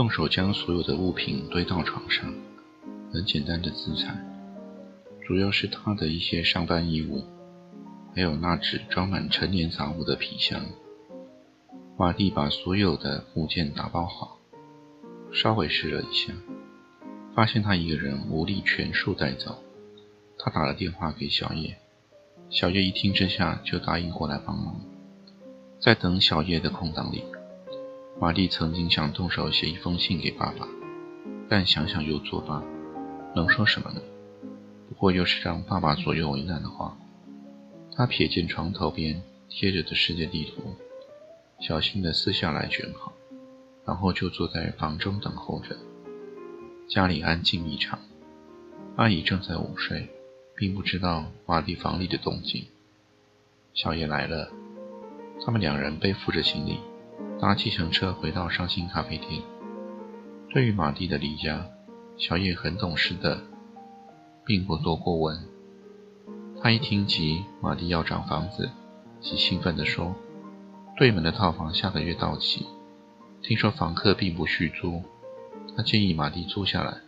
动手将所有的物品堆到床上，很简单的自残，主要是他的一些上班衣物，还有那只装满陈年杂物的皮箱。马蒂把所有的物件打包好，稍微试了一下，发现他一个人无力全数带走。他打了电话给小叶，小叶一听之下就答应过来帮忙。在等小叶的空档里。玛丽曾经想动手写一封信给爸爸，但想想又作罢，能说什么呢？不过又是让爸爸左右为难的话。他瞥见床头边贴着的世界地图，小心地撕下来卷好，然后就坐在房中等候着。家里安静异常，阿姨正在午睡，并不知道玛丽房里的动静。小叶来了，他们两人背负着行李。搭计程车回到伤心咖啡店。对于马蒂的离家，小叶很懂事的，并不多过问。他一听及马蒂要涨房子，即兴奋地说：“对门的套房下个月到期，听说房客并不续租，他建议马蒂租下来，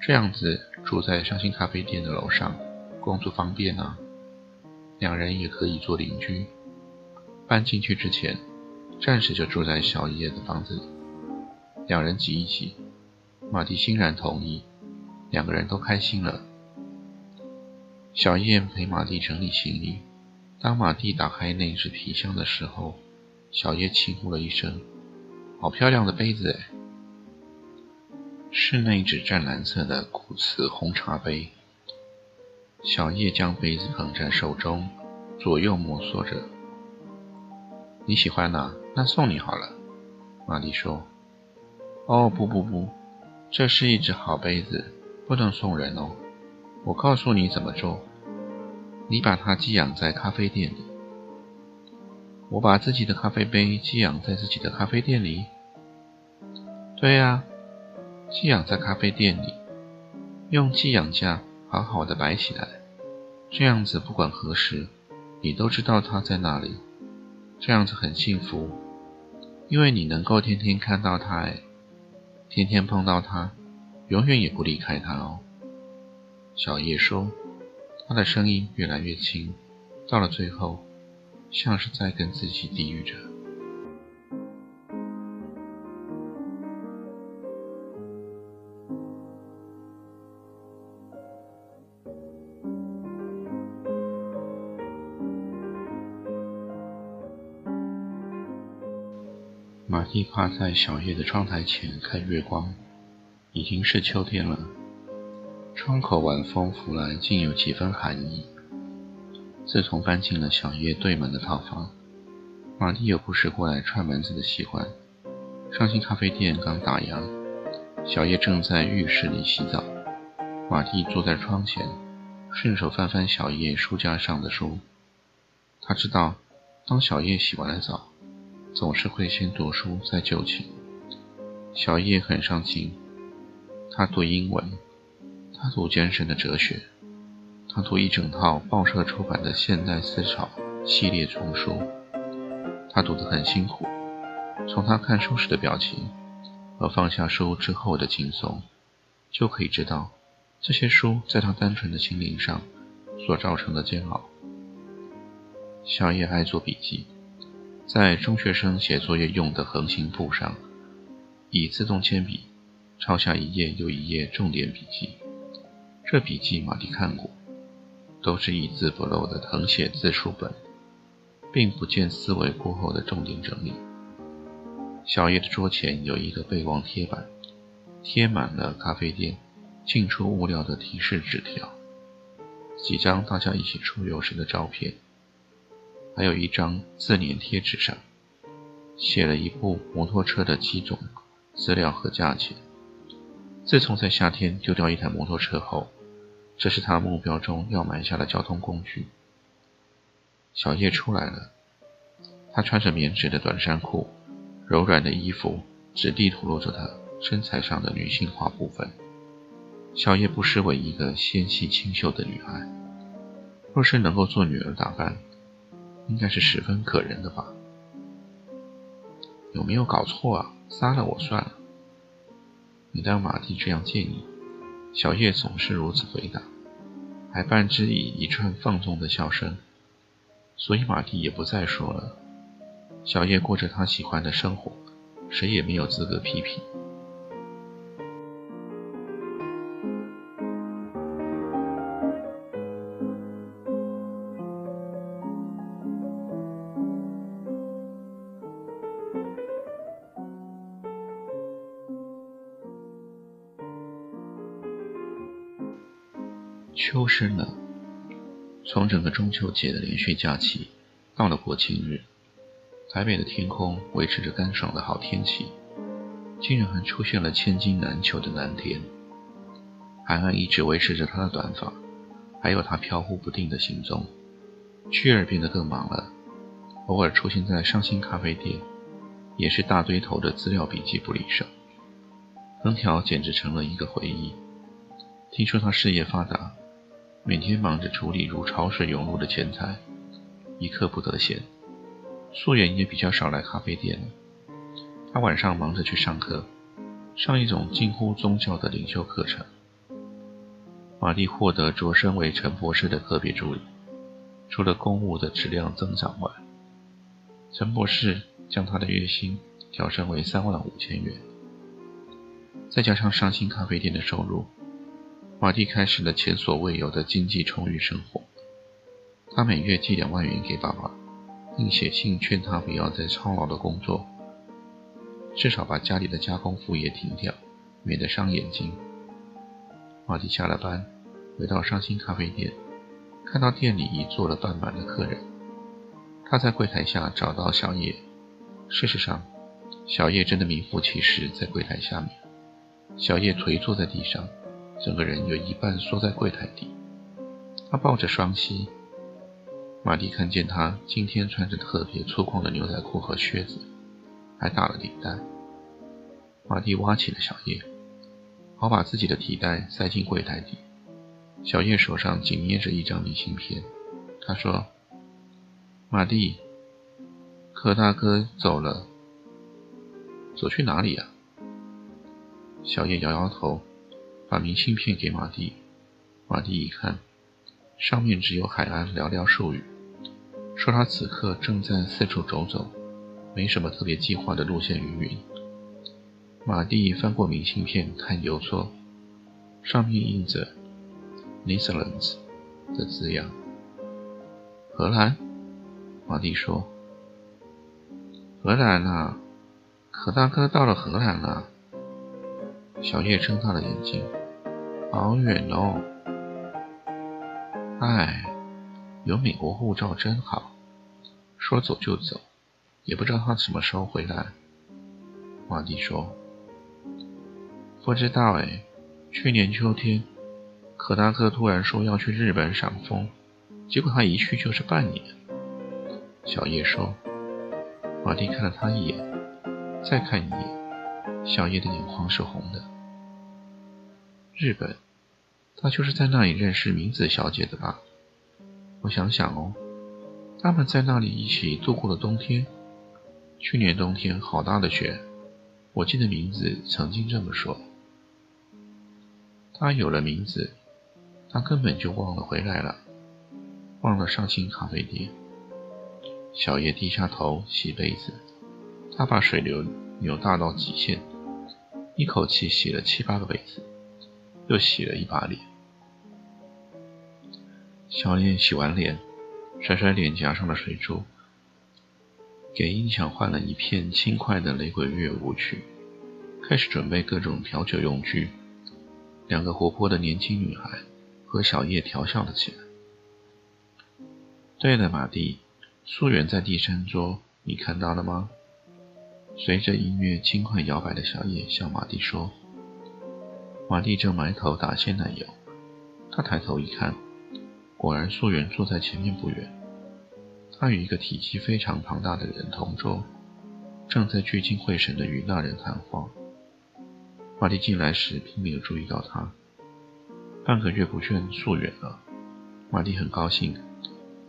这样子住在伤心咖啡店的楼上，工作方便啊。两人也可以做邻居。搬进去之前。”暂时就住在小叶的房子里，两人挤一挤，马蒂欣然同意，两个人都开心了。小叶陪马蒂整理行李，当马蒂打开那只皮箱的时候，小叶轻呼了一声：“好漂亮的杯子哎！”是那只湛蓝色的古瓷红茶杯。小叶将杯子捧在手中，左右摩挲着。你喜欢哪？那送你好了，玛丽说。哦，不不不，这是一只好杯子，不能送人哦。我告诉你怎么做，你把它寄养在咖啡店里。我把自己的咖啡杯寄养在自己的咖啡店里。对呀，寄养在咖啡店里，用寄养架好好的摆起来，这样子不管何时，你都知道它在那里。这样子很幸福，因为你能够天天看到他，哎，天天碰到他，永远也不离开他哦。小叶说，他的声音越来越轻，到了最后，像是在跟自己低语着。马蒂趴在小叶的窗台前看月光，已经是秋天了。窗口晚风拂来，竟有几分寒意。自从搬进了小叶对门的套房，马蒂有不时过来串门子的习惯。伤心咖啡店刚打烊，小叶正在浴室里洗澡，马蒂坐在窗前，顺手翻翻小叶书架上的书。他知道，当小叶洗完了澡。总是会先读书再就寝。小叶很上进，他读英文，他读艰深的哲学，他读一整套报社出版的现代思潮系列丛书。他读得很辛苦，从他看书时的表情和放下书之后的轻松，就可以知道这些书在他单纯的心灵上所造成的煎熬。小叶爱做笔记。在中学生写作业用的横行簿上，以自动铅笔抄下一页又一页重点笔记。这笔记马蒂看过，都是一字不漏的誊写字书本，并不见思维过后的重点整理。小叶的桌前有一个备忘贴板，贴满了咖啡店进出物料的提示纸条，几张大家一起出游时的照片。还有一张自粘贴纸上，写了一部摩托车的机种、资料和价钱。自从在夏天丢掉一台摩托车后，这是他目标中要买下的交通工具。小叶出来了，她穿着棉质的短衫裤，柔软的衣服只地吐露着她身材上的女性化部分。小叶不失为一个纤细清秀的女孩，若是能够做女儿打扮，应该是十分可人的吧？有没有搞错啊？杀了我算了。每当马蒂这样建议，小叶总是如此回答，还伴之以一串放纵的笑声。所以马蒂也不再说了。小叶过着他喜欢的生活，谁也没有资格批评。秋深了，从整个中秋节的连续假期到了国庆日，台北的天空维持着干爽的好天气，竟然还出现了千金难求的蓝天。海岸一直维持着他的短发，还有他飘忽不定的行踪。趣儿变得更忙了，偶尔出现在上新咖啡店，也是大堆头的资料笔记簿里上，横条简直成了一个回忆。听说他事业发达。每天忙着处理如潮水涌入的钱财，一刻不得闲。素颜也比较少来咖啡店了。他晚上忙着去上课，上一种近乎宗教的领袖课程。玛丽获得擢升为陈博士的特别助理，除了公务的质量增长外，陈博士将他的月薪调升为三万五千元，再加上上新咖啡店的收入。马蒂开始了前所未有的经济充裕生活。他每月寄两万元给爸爸，并写信劝他不要再操劳的工作，至少把家里的加工副业停掉，免得伤眼睛。马蒂下了班，回到伤心咖啡店，看到店里已坐了半满的客人。他在柜台下找到小叶。事实上，小叶真的名副其实在柜台下面。小叶颓坐在地上。整个人有一半缩在柜台底，他抱着双膝。马蒂看见他今天穿着特别粗犷的牛仔裤和靴子，还打了领带。马蒂挖起了小叶，好把自己的提袋塞进柜台底。小叶手上紧捏着一张明信片。他说：“马蒂，柯大哥走了，走去哪里呀？”小叶摇摇头。把明信片给马蒂，马蒂一看，上面只有海岸寥寥数语，说他此刻正在四处走走，没什么特别计划的路线云云。马蒂翻过明信片看邮戳，上面印着 “Netherlands” 的字样。荷兰，马蒂说：“荷兰啊，可大哥到了荷兰了。”小叶睁大了眼睛。好远哦！哎，有美国护照真好，说走就走，也不知道他什么时候回来。马蒂说：“不知道哎，去年秋天，可达克突然说要去日本赏枫，结果他一去就是半年。”小叶说：“马蒂看了他一眼，再看一眼，小叶的眼眶是红的。”日本，他就是在那里认识明子小姐的吧？我想想哦，他们在那里一起度过了冬天。去年冬天好大的雪，我记得明子曾经这么说。他有了名字，他根本就忘了回来了，忘了上新咖啡店。小叶低下头洗杯子，他把水流扭大到极限，一口气洗了七八个杯子。又洗了一把脸，小叶洗完脸，甩甩脸颊上的水珠，给音响换了一片轻快的雷鬼乐舞曲，开始准备各种调酒用具。两个活泼的年轻女孩和小叶调笑了起来。对了，马蒂，素媛在第三桌，你看到了吗？随着音乐轻快摇摆的小叶向马蒂说。马蒂正埋头打鲜奶油，他抬头一看，果然素媛坐在前面不远。他与一个体积非常庞大的人同桌，正在聚精会神地与那人谈话。马蒂进来时并没有注意到他。半个月不见素媛了，马蒂很高兴。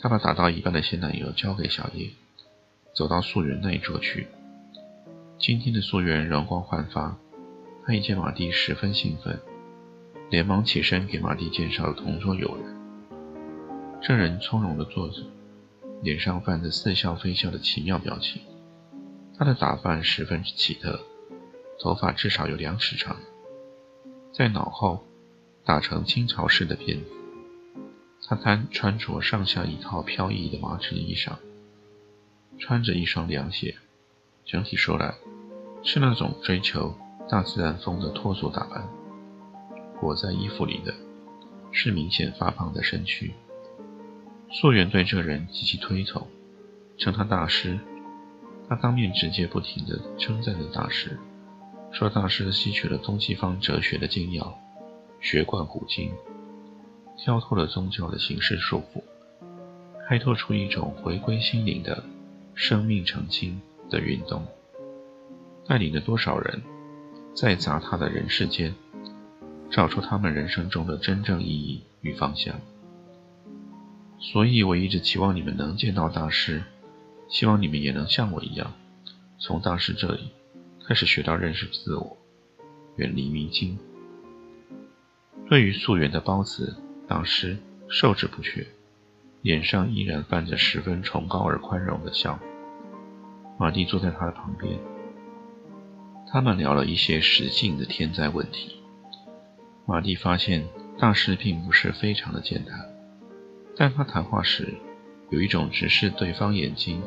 他把打到一半的鲜奶油交给小叶，走到素媛那一桌去。今天的素媛容光焕发。他一见马蒂，十分兴奋，连忙起身给马蒂介绍了同桌友人。这人从容地坐着，脸上泛着似笑非笑的奇妙表情。他的打扮十分奇特，头发至少有两尺长，在脑后打成清朝式的辫子。他穿穿着上下一套飘逸的麻质衣裳，穿着一双凉鞋，整体说来是那种追求。大自然风的脱俗打扮，裹在衣服里的是明显发胖的身躯。素媛对这人极其推崇，称他大师。他当面直接不停地称赞着大师，说大师吸取了东西方哲学的精要，学贯古今，跳脱了宗教的形式束缚，开拓出一种回归心灵的生命澄清的运动，带领着多少人。在杂沓的人世间，找出他们人生中的真正意义与方向。所以我一直期望你们能见到大师，希望你们也能像我一样，从大师这里开始学到认识自我，远离迷津。对于素媛的褒词，大师受之不却，脸上依然泛着十分崇高而宽容的笑。马蒂坐在他的旁边。他们聊了一些实境的天灾问题。马蒂发现大师并不是非常的健谈，但他谈话时有一种直视对方眼睛、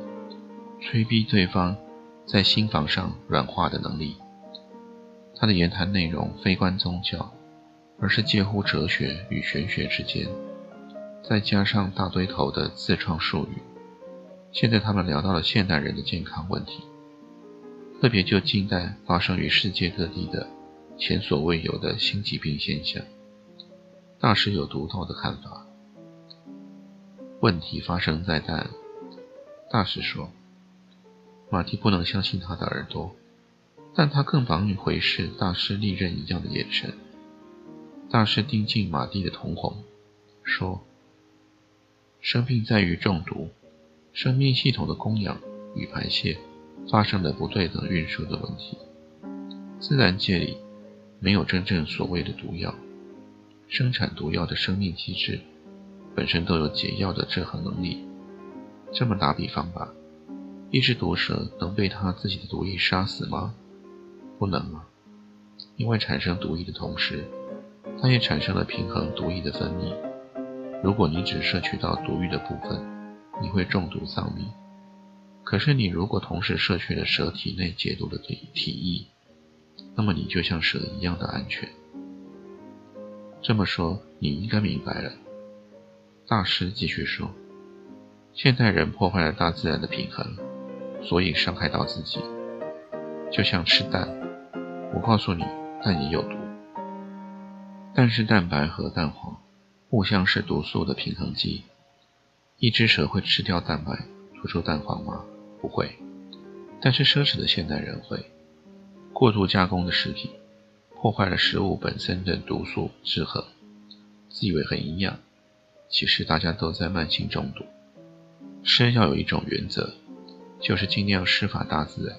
催逼对方在心房上软化的能力。他的言谈内容非关宗教，而是介乎哲学与玄学之间，再加上大堆头的自创术语。现在他们聊到了现代人的健康问题。特别就近代发生于世界各地的前所未有的新疾病现象，大师有独到的看法。问题发生在蛋，大师说，马蒂不能相信他的耳朵，但他更绑于回视大师利刃一样的眼神。大师盯进马蒂的瞳孔，说：“生病在于中毒，生命系统的供氧与排泄。”发生的不对等运输的问题。自然界里没有真正所谓的毒药，生产毒药的生命机制本身都有解药的制衡能力。这么打比方吧，一只毒蛇能被它自己的毒液杀死吗？不能啊，因为产生毒液的同时，它也产生了平衡毒液的分泌。如果你只摄取到毒液的部分，你会中毒丧命。可是，你如果同时摄取了蛇体内解毒的体体液，那么你就像蛇一样的安全。这么说，你应该明白了。大师继续说：“现代人破坏了大自然的平衡，所以伤害到自己。就像吃蛋，我告诉你，蛋也有毒。但是蛋白和蛋黄互相是毒素的平衡剂。一只蛇会吃掉蛋白，吐出蛋黄吗？”不会，但是奢侈的现代人会。过度加工的食品破坏了食物本身的毒素制衡，自以为很营养，其实大家都在慢性中毒。吃要有一种原则，就是尽量施法大自然，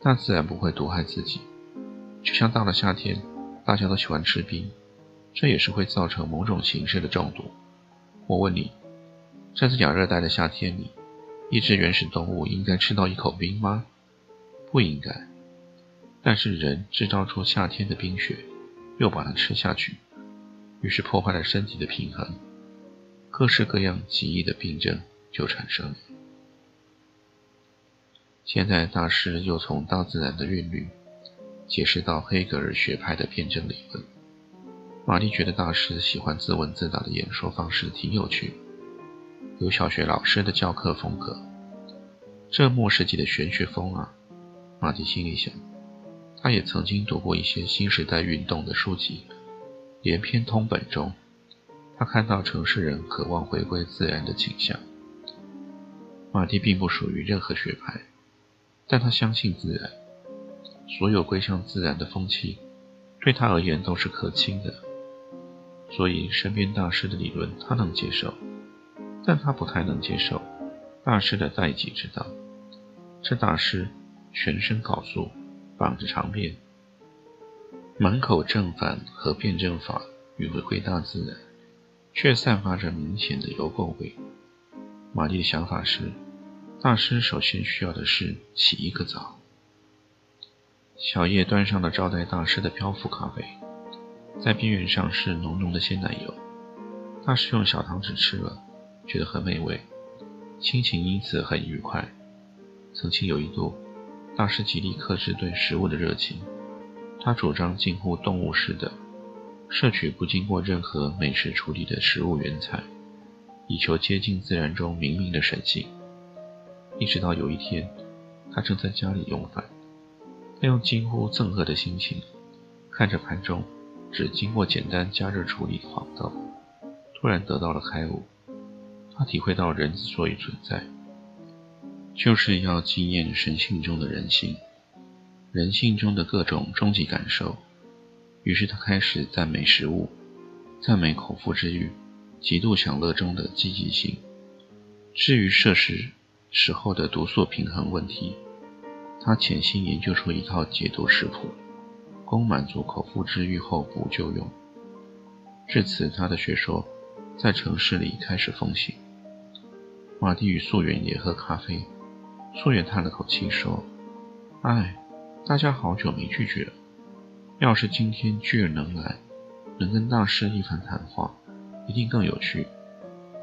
大自然不会毒害自己。就像到了夏天，大家都喜欢吃冰，这也是会造成某种形式的中毒。我问你，在这亚热带的夏天里？一只原始动物应该吃到一口冰吗？不应该。但是人制造出夏天的冰雪，又把它吃下去，于是破坏了身体的平衡，各式各样奇异的病症就产生了。现在大师又从大自然的韵律解释到黑格尔学派的辩证理论。玛丽觉得大师喜欢自问自答的演说方式挺有趣。有小学老师的教课风格，这末世纪的玄学风啊！马蒂心里想，他也曾经读过一些新时代运动的书籍，连篇通本中，他看到城市人渴望回归自然的倾向。马蒂并不属于任何学派，但他相信自然，所有归向自然的风气，对他而言都是可亲的。所以，身边大师的理论他能接受，但他不太能接受大师的代己之道。这大师全身缟素，绑着长辫，满口正反和辩证法与回归大自然，却散发着明显的油垢味。玛丽的想法是，大师首先需要的是洗一个澡。小叶端上了招待大师的漂浮咖啡。在边缘上是浓浓的鲜奶油，大师用小糖纸吃了，觉得很美味，心情因此很愉快。曾经有一度，大师极力克制对食物的热情，他主张近乎动物式的摄取不经过任何美食处理的食物原材，以求接近自然中明明的神性。一直到有一天，他正在家里用饭，他用近乎憎恶的心情看着盘中。只经过简单加热处理的黄豆，突然得到了开悟。他体会到人之所以存在，就是要纪念神性中的人性，人性中的各种终极感受。于是他开始赞美食物，赞美口腹之欲，极度享乐中的积极性。至于摄食时候的毒素平衡问题，他潜心研究出一套解毒食谱。供满足口腹之欲后补救用。至此，他的学说在城市里开始风行。马蒂与素媛也喝咖啡。素媛叹了口气说：“哎，大家好久没聚聚了。要是今天巨儿能来，能跟大师一番谈话，一定更有趣。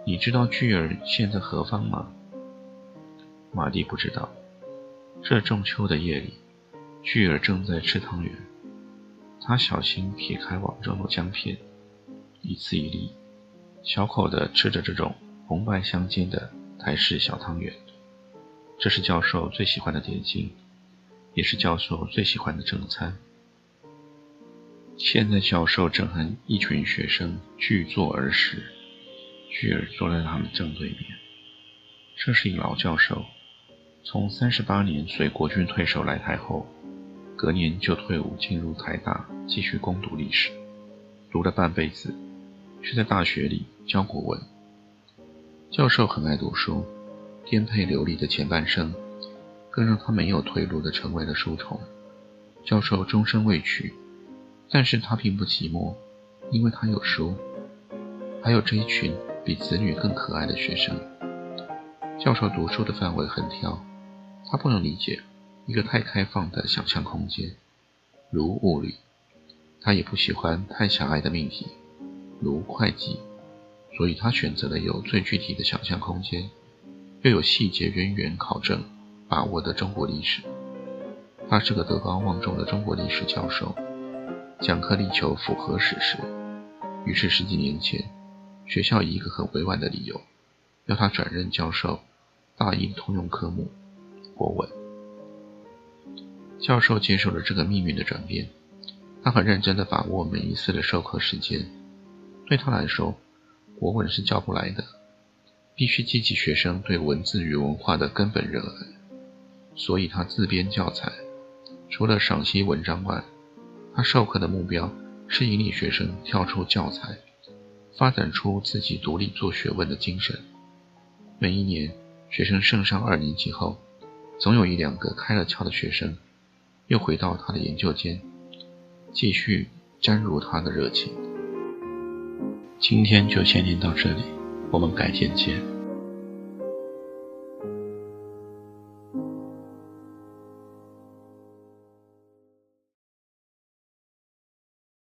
你知道巨儿现在何方吗？”马蒂不知道。这中秋的夜里，巨儿正在吃汤圆。他小心撇开网中的姜片，一次一粒，小口的吃着这种红白相间的台式小汤圆。这是教授最喜欢的点心，也是教授最喜欢的正餐。现在教授正和一群学生聚坐而食，巨儿坐在他们正对面。这是一老教授，从三十八年随国军退守来台后。隔年就退伍，进入台大继续攻读历史，读了半辈子，却在大学里教国文。教授很爱读书，颠沛流离的前半生，更让他没有退路的成为了书虫。教授终身未娶，但是他并不寂寞，因为他有书，还有这一群比子女更可爱的学生。教授读书的范围很挑，他不能理解。一个太开放的想象空间，如物理，他也不喜欢太狭隘的命题，如会计，所以他选择了有最具体的想象空间，又有细节渊源考证把握的中国历史。他是个德高望重的中国历史教授，讲课力求符合史实。于是十几年前，学校以一个很委婉的理由，要他转任教授大英通用科目国文。教授接受了这个命运的转变，他很认真地把握每一次的授课时间。对他来说，国文是教不来的，必须激起学生对文字与文化的根本热爱。所以他自编教材，除了赏析文章外，他授课的目标是引领学生跳出教材，发展出自己独立做学问的精神。每一年，学生升上二年级后，总有一两个开了窍的学生。又回到他的研究间，继续沾入他的热情。今天就先念到这里，我们改天见。